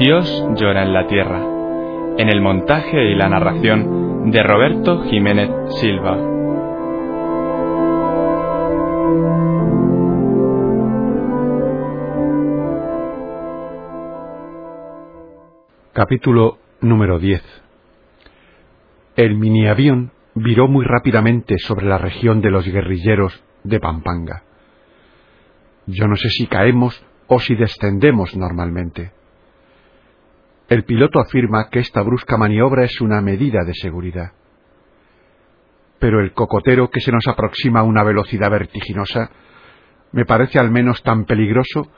Dios llora en la tierra, en el montaje y la narración de Roberto Jiménez Silva. Capítulo número 10 El miniavión viró muy rápidamente sobre la región de los guerrilleros de Pampanga. Yo no sé si caemos o si descendemos normalmente. El piloto afirma que esta brusca maniobra es una medida de seguridad. Pero el cocotero que se nos aproxima a una velocidad vertiginosa me parece al menos tan peligroso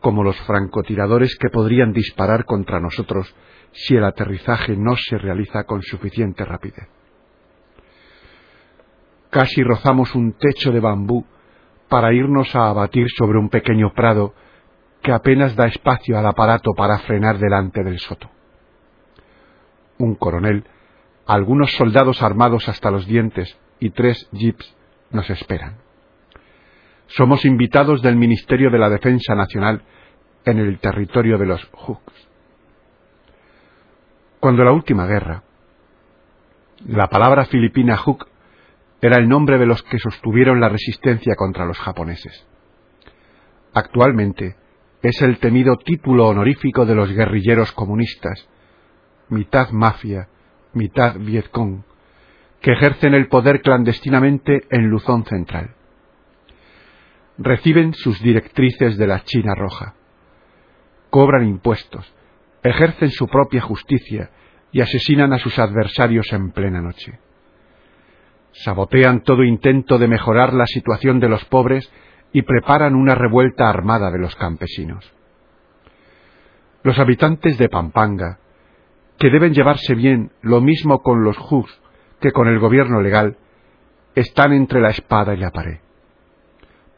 como los francotiradores que podrían disparar contra nosotros si el aterrizaje no se realiza con suficiente rapidez. Casi rozamos un techo de bambú para irnos a abatir sobre un pequeño prado que apenas da espacio al aparato para frenar delante del soto. Un coronel, algunos soldados armados hasta los dientes y tres jeeps nos esperan. Somos invitados del Ministerio de la Defensa Nacional en el territorio de los Hooks. Cuando la última guerra, la palabra filipina Hook era el nombre de los que sostuvieron la resistencia contra los japoneses. Actualmente es el temido título honorífico de los guerrilleros comunistas, mitad mafia, mitad Vietcong, que ejercen el poder clandestinamente en Luzón Central. Reciben sus directrices de la China Roja. Cobran impuestos, ejercen su propia justicia y asesinan a sus adversarios en plena noche. Sabotean todo intento de mejorar la situación de los pobres y preparan una revuelta armada de los campesinos. Los habitantes de Pampanga, que deben llevarse bien lo mismo con los Hus que con el gobierno legal, están entre la espada y la pared.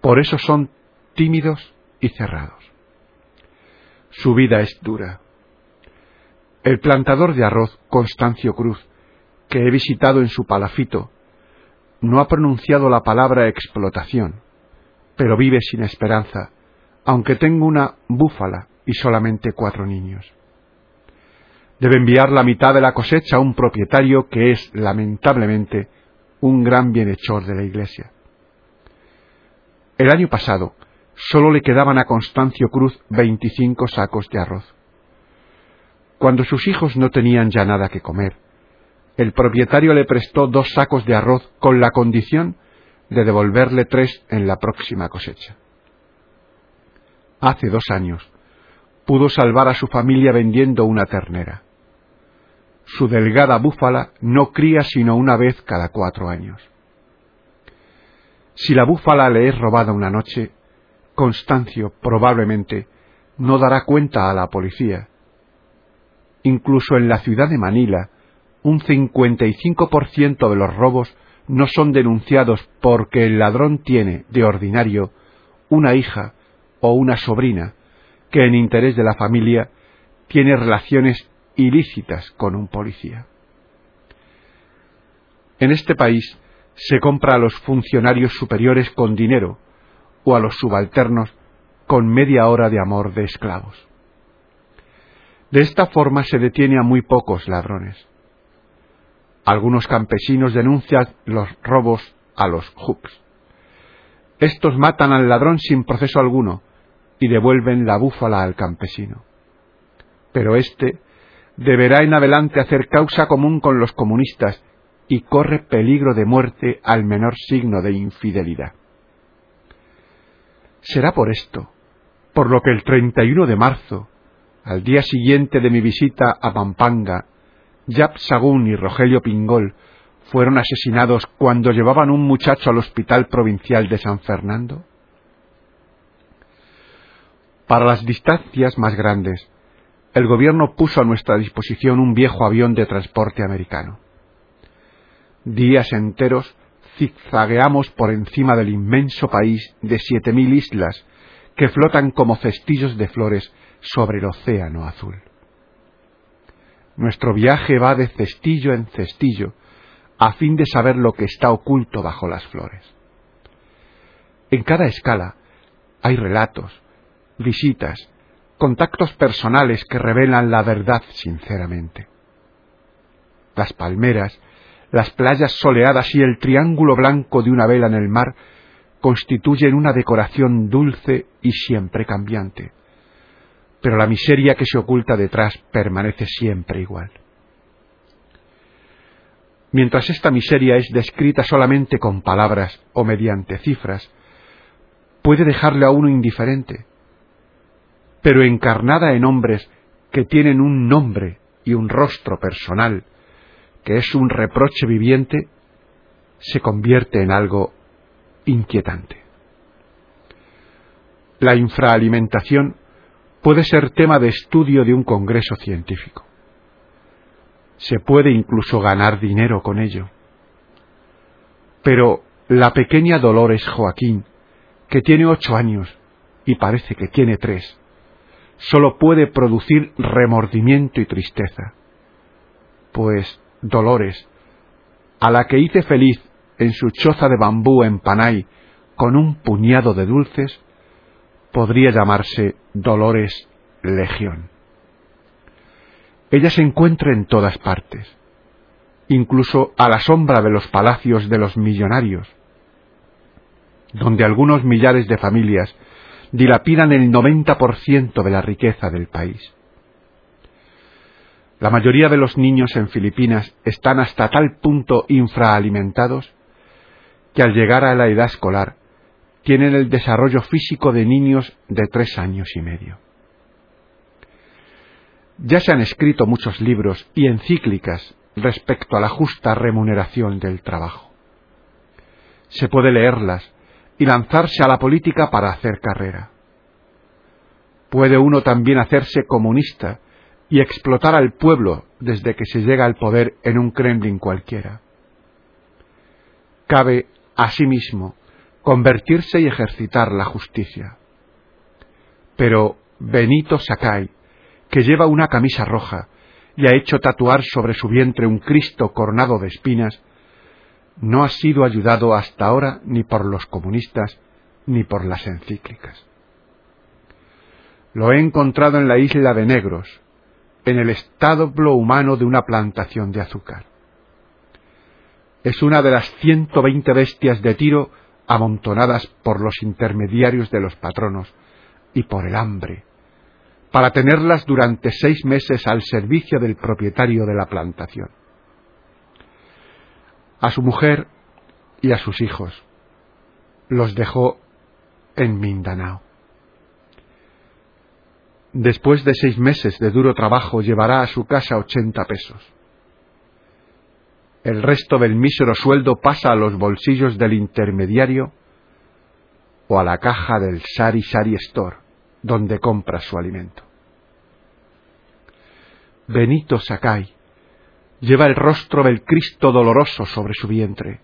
Por eso son tímidos y cerrados. Su vida es dura. El plantador de arroz, Constancio Cruz, que he visitado en su palafito, no ha pronunciado la palabra explotación, pero vive sin esperanza, aunque tenga una búfala y solamente cuatro niños. Debe enviar la mitad de la cosecha a un propietario que es, lamentablemente, un gran bienhechor de la Iglesia. El año pasado solo le quedaban a Constancio Cruz veinticinco sacos de arroz. Cuando sus hijos no tenían ya nada que comer, el propietario le prestó dos sacos de arroz con la condición de devolverle tres en la próxima cosecha. Hace dos años pudo salvar a su familia vendiendo una ternera su delgada búfala no cría sino una vez cada cuatro años. Si la búfala le es robada una noche, Constancio probablemente no dará cuenta a la policía. Incluso en la ciudad de Manila, un 55% de los robos no son denunciados porque el ladrón tiene, de ordinario, una hija o una sobrina que en interés de la familia tiene relaciones ilícitas con un policía. En este país se compra a los funcionarios superiores con dinero o a los subalternos con media hora de amor de esclavos. De esta forma se detiene a muy pocos ladrones. Algunos campesinos denuncian los robos a los hooks. Estos matan al ladrón sin proceso alguno y devuelven la búfala al campesino. Pero éste deberá en adelante hacer causa común con los comunistas y corre peligro de muerte al menor signo de infidelidad. Será por esto, por lo que el 31 de marzo, al día siguiente de mi visita a Pampanga, Yap Sagún y Rogelio Pingol fueron asesinados cuando llevaban un muchacho al Hospital Provincial de San Fernando? Para las distancias más grandes, el gobierno puso a nuestra disposición un viejo avión de transporte americano. Días enteros zigzagueamos por encima del inmenso país de siete mil islas que flotan como cestillos de flores sobre el océano azul. Nuestro viaje va de cestillo en cestillo a fin de saber lo que está oculto bajo las flores. En cada escala hay relatos, visitas, contactos personales que revelan la verdad sinceramente. Las palmeras, las playas soleadas y el triángulo blanco de una vela en el mar constituyen una decoración dulce y siempre cambiante, pero la miseria que se oculta detrás permanece siempre igual. Mientras esta miseria es descrita solamente con palabras o mediante cifras, puede dejarle a uno indiferente, pero encarnada en hombres que tienen un nombre y un rostro personal, que es un reproche viviente, se convierte en algo inquietante. La infraalimentación puede ser tema de estudio de un congreso científico. Se puede incluso ganar dinero con ello. Pero la pequeña Dolores Joaquín, que tiene ocho años y parece que tiene tres, sólo puede producir remordimiento y tristeza. Pues Dolores, a la que hice feliz en su choza de bambú en Panay con un puñado de dulces, podría llamarse Dolores Legión. Ella se encuentra en todas partes, incluso a la sombra de los palacios de los millonarios, donde algunos millares de familias dilapidan el 90% de la riqueza del país. La mayoría de los niños en Filipinas están hasta tal punto infraalimentados que al llegar a la edad escolar tienen el desarrollo físico de niños de tres años y medio. Ya se han escrito muchos libros y encíclicas respecto a la justa remuneración del trabajo. Se puede leerlas y lanzarse a la política para hacer carrera. Puede uno también hacerse comunista y explotar al pueblo desde que se llega al poder en un Kremlin cualquiera. Cabe, asimismo, convertirse y ejercitar la justicia. Pero Benito Sakai, que lleva una camisa roja y ha hecho tatuar sobre su vientre un Cristo coronado de espinas, no ha sido ayudado hasta ahora ni por los comunistas ni por las encíclicas. Lo he encontrado en la isla de Negros, en el establo humano de una plantación de azúcar. Es una de las ciento veinte bestias de tiro amontonadas por los intermediarios de los patronos y por el hambre, para tenerlas durante seis meses al servicio del propietario de la plantación. A su mujer y a sus hijos los dejó en Mindanao. Después de seis meses de duro trabajo llevará a su casa ochenta pesos. El resto del mísero sueldo pasa a los bolsillos del intermediario o a la caja del Sari Sari Store, donde compra su alimento. Benito Sakai lleva el rostro del Cristo doloroso sobre su vientre,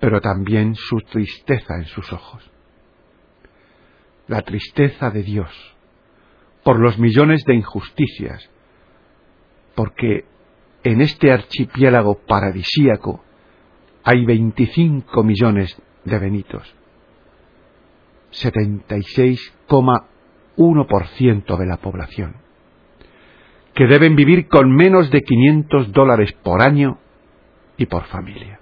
pero también su tristeza en sus ojos. La tristeza de Dios por los millones de injusticias, porque en este archipiélago paradisíaco hay 25 millones de benitos, 76,1% de la población, que deben vivir con menos de 500 dólares por año y por familia.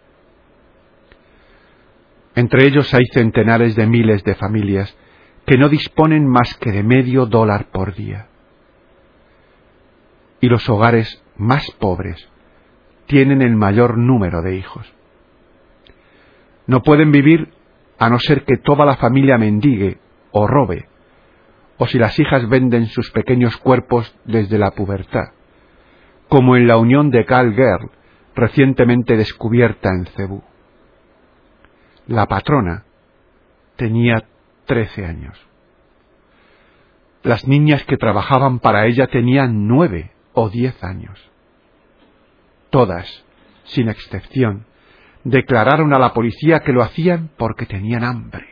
Entre ellos hay centenares de miles de familias que no disponen más que de medio dólar por día. Y los hogares más pobres tienen el mayor número de hijos. No pueden vivir a no ser que toda la familia mendigue o robe, o si las hijas venden sus pequeños cuerpos desde la pubertad, como en la unión de Cal Girl, recientemente descubierta en Cebú. La patrona tenía trece años. Las niñas que trabajaban para ella tenían nueve o diez años. Todas, sin excepción, declararon a la policía que lo hacían porque tenían hambre.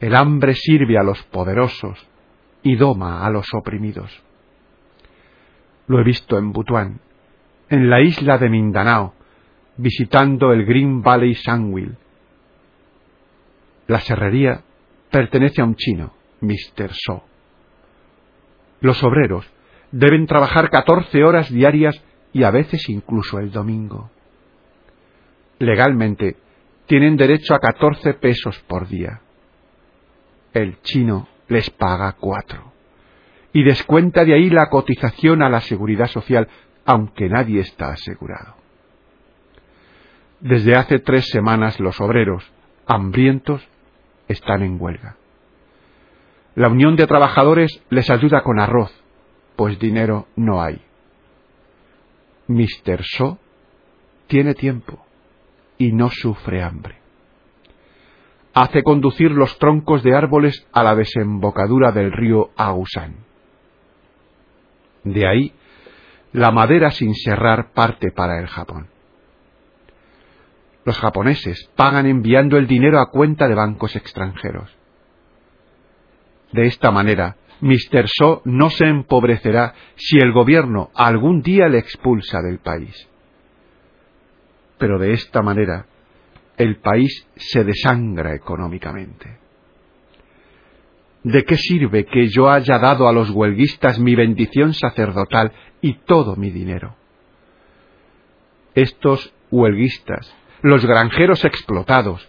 El hambre sirve a los poderosos y doma a los oprimidos. Lo he visto en Butuan, en la isla de Mindanao, visitando el Green Valley Sandwich. La serrería pertenece a un chino, Mr. So. Los obreros deben trabajar catorce horas diarias y a veces incluso el domingo. Legalmente tienen derecho a catorce pesos por día. El chino les paga cuatro y descuenta de ahí la cotización a la seguridad social, aunque nadie está asegurado. Desde hace tres semanas los obreros, hambrientos, están en huelga. La Unión de Trabajadores les ayuda con arroz, pues dinero no hay. Mr. So tiene tiempo y no sufre hambre. Hace conducir los troncos de árboles a la desembocadura del río Agusan. De ahí, la madera sin serrar parte para el Japón. Los japoneses pagan enviando el dinero a cuenta de bancos extranjeros. De esta manera, Mr. So no se empobrecerá si el gobierno algún día le expulsa del país. Pero de esta manera, el país se desangra económicamente. ¿De qué sirve que yo haya dado a los huelguistas mi bendición sacerdotal y todo mi dinero? Estos huelguistas, los granjeros explotados,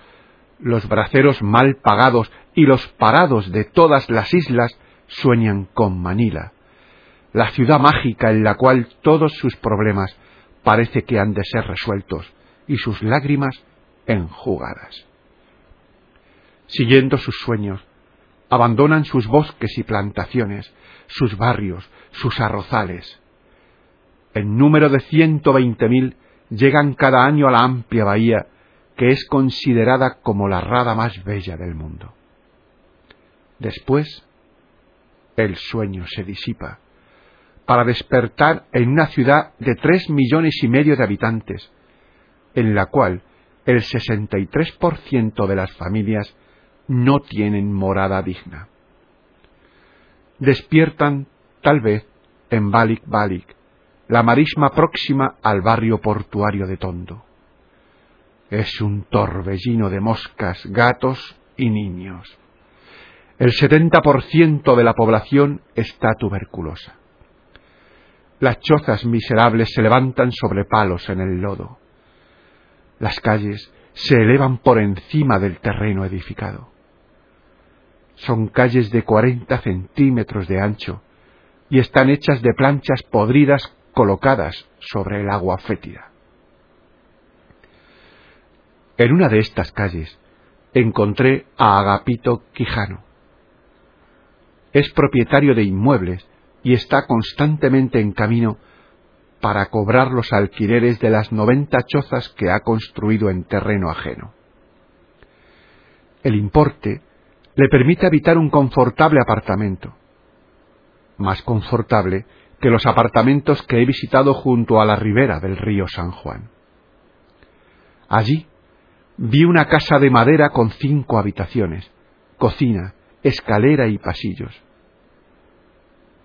los braceros mal pagados y los parados de todas las islas sueñan con Manila, la ciudad mágica en la cual todos sus problemas parece que han de ser resueltos y sus lágrimas enjugadas. Siguiendo sus sueños, abandonan sus bosques y plantaciones, sus barrios, sus arrozales. En número de ciento veinte mil llegan cada año a la amplia bahía que es considerada como la rada más bella del mundo. Después, el sueño se disipa, para despertar en una ciudad de tres millones y medio de habitantes, en la cual el 63% de las familias no tienen morada digna. Despiertan, tal vez, en Balik Balik, la marisma próxima al barrio portuario de Tondo. Es un torbellino de moscas, gatos y niños. El 70% de la población está tuberculosa. Las chozas miserables se levantan sobre palos en el lodo. Las calles se elevan por encima del terreno edificado. Son calles de cuarenta centímetros de ancho y están hechas de planchas podridas colocadas sobre el agua fétida. En una de estas calles encontré a Agapito Quijano. Es propietario de inmuebles y está constantemente en camino para cobrar los alquileres de las noventa chozas que ha construido en terreno ajeno. El importe le permite habitar un confortable apartamento, más confortable que los apartamentos que he visitado junto a la ribera del río San Juan. Allí vi una casa de madera con cinco habitaciones, cocina, escalera y pasillos.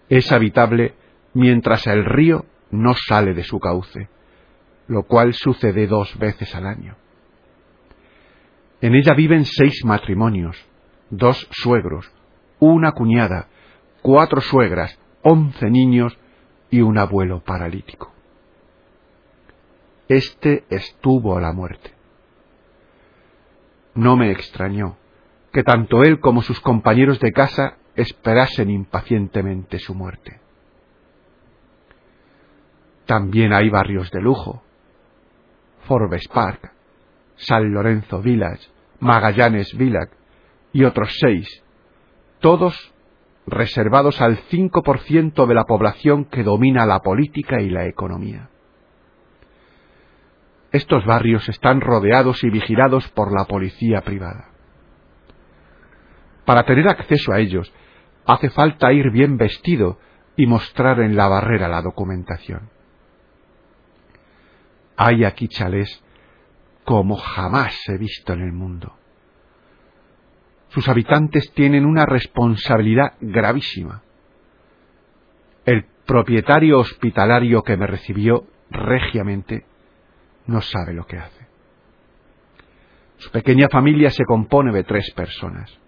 Es habitable mientras el río no sale de su cauce, lo cual sucede dos veces al año. En ella viven seis matrimonios, dos suegros, una cuñada, cuatro suegras, once niños y un abuelo paralítico. Este estuvo a la muerte. No me extrañó que tanto él como sus compañeros de casa esperasen impacientemente su muerte. También hay barrios de lujo. Forbes Park, San Lorenzo Village, Magallanes Village y otros seis, todos reservados al 5% de la población que domina la política y la economía. Estos barrios están rodeados y vigilados por la policía privada. Para tener acceso a ellos hace falta ir bien vestido y mostrar en la barrera la documentación. Hay aquí chalés como jamás he visto en el mundo. Sus habitantes tienen una responsabilidad gravísima. El propietario hospitalario que me recibió regiamente no sabe lo que hace. Su pequeña familia se compone de tres personas.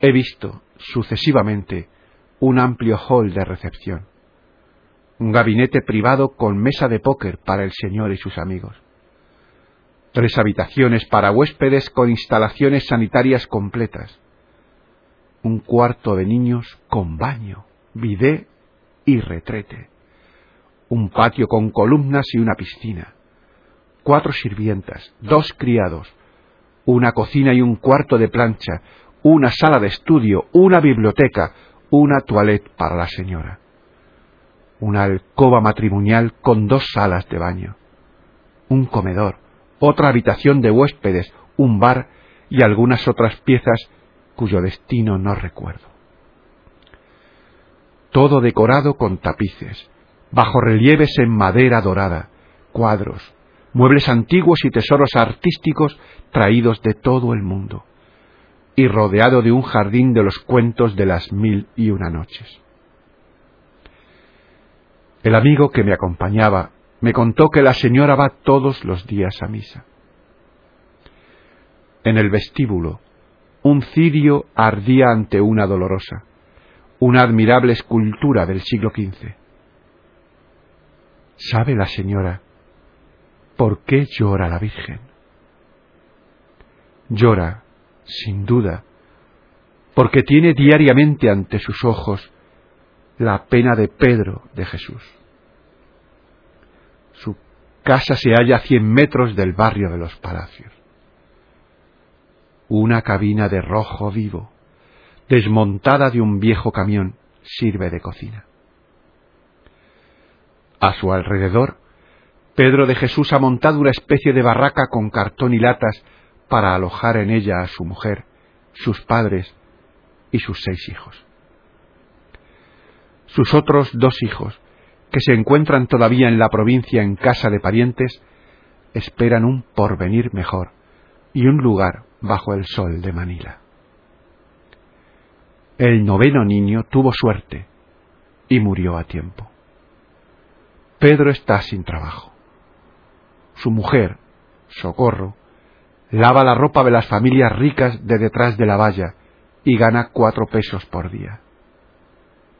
He visto sucesivamente un amplio hall de recepción, un gabinete privado con mesa de póker para el señor y sus amigos, tres habitaciones para huéspedes con instalaciones sanitarias completas, un cuarto de niños con baño, bidé y retrete, un patio con columnas y una piscina, cuatro sirvientas, dos criados, una cocina y un cuarto de plancha, una sala de estudio, una biblioteca, una toilette para la señora, una alcoba matrimonial con dos salas de baño, un comedor, otra habitación de huéspedes, un bar y algunas otras piezas cuyo destino no recuerdo. Todo decorado con tapices, bajo relieves en madera dorada, cuadros, muebles antiguos y tesoros artísticos traídos de todo el mundo, y rodeado de un jardín de los cuentos de las mil y una noches. El amigo que me acompañaba me contó que la señora va todos los días a misa. En el vestíbulo, un cirio ardía ante una dolorosa, una admirable escultura del siglo XV. ¿Sabe la señora ¿Por qué llora la Virgen? Llora, sin duda, porque tiene diariamente ante sus ojos la pena de Pedro de Jesús. Su casa se halla a cien metros del barrio de los palacios. Una cabina de rojo vivo, desmontada de un viejo camión, sirve de cocina. A su alrededor Pedro de Jesús ha montado una especie de barraca con cartón y latas para alojar en ella a su mujer, sus padres y sus seis hijos. Sus otros dos hijos, que se encuentran todavía en la provincia en casa de parientes, esperan un porvenir mejor y un lugar bajo el sol de Manila. El noveno niño tuvo suerte y murió a tiempo. Pedro está sin trabajo su mujer, Socorro, lava la ropa de las familias ricas de detrás de la valla y gana cuatro pesos por día.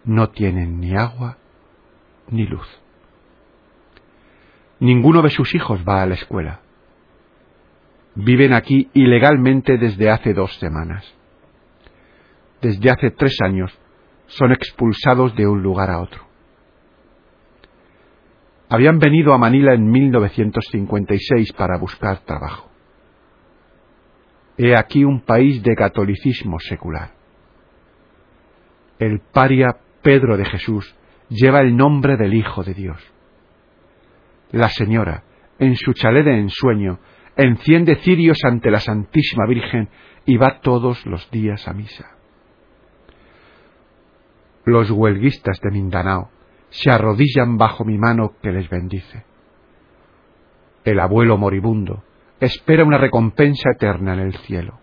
No tienen ni agua ni luz. Ninguno de sus hijos va a la escuela. Viven aquí ilegalmente desde hace dos semanas. Desde hace tres años son expulsados de un lugar a otro. Habían venido a Manila en 1956 para buscar trabajo. He aquí un país de catolicismo secular. El paria Pedro de Jesús lleva el nombre del Hijo de Dios. La señora, en su chalet de ensueño, enciende cirios ante la Santísima Virgen y va todos los días a misa. Los huelguistas de Mindanao se arrodillan bajo mi mano que les bendice. El abuelo moribundo espera una recompensa eterna en el cielo.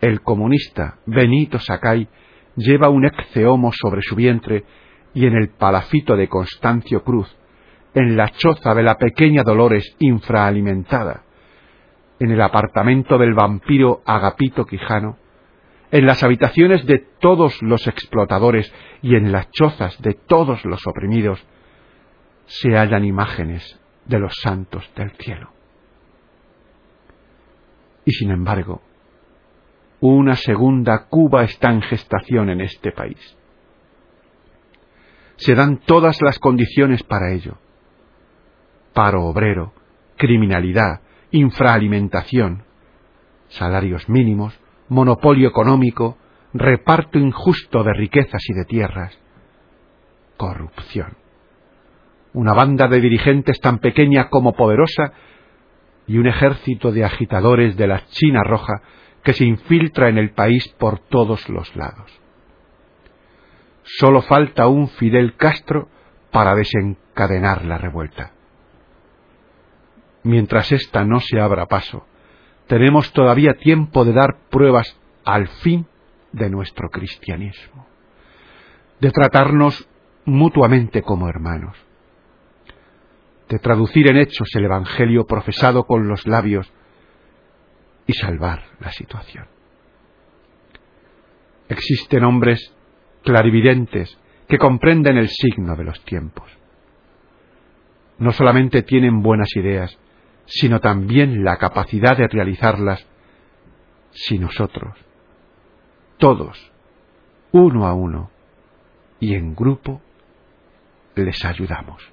El comunista Benito Sakai lleva un exceomo sobre su vientre y en el palafito de Constancio Cruz, en la choza de la pequeña Dolores infraalimentada, en el apartamento del vampiro Agapito Quijano, en las habitaciones de todos los explotadores y en las chozas de todos los oprimidos, se hallan imágenes de los santos del cielo. Y sin embargo, una segunda Cuba está en gestación en este país. Se dan todas las condiciones para ello. Paro obrero, criminalidad, infraalimentación, salarios mínimos, monopolio económico, reparto injusto de riquezas y de tierras, corrupción. Una banda de dirigentes tan pequeña como poderosa y un ejército de agitadores de la China roja que se infiltra en el país por todos los lados. Solo falta un Fidel Castro para desencadenar la revuelta. Mientras ésta no se abra paso, tenemos todavía tiempo de dar pruebas al fin de nuestro cristianismo, de tratarnos mutuamente como hermanos, de traducir en hechos el Evangelio profesado con los labios y salvar la situación. Existen hombres clarividentes que comprenden el signo de los tiempos. No solamente tienen buenas ideas, sino también la capacidad de realizarlas si nosotros, todos, uno a uno y en grupo, les ayudamos.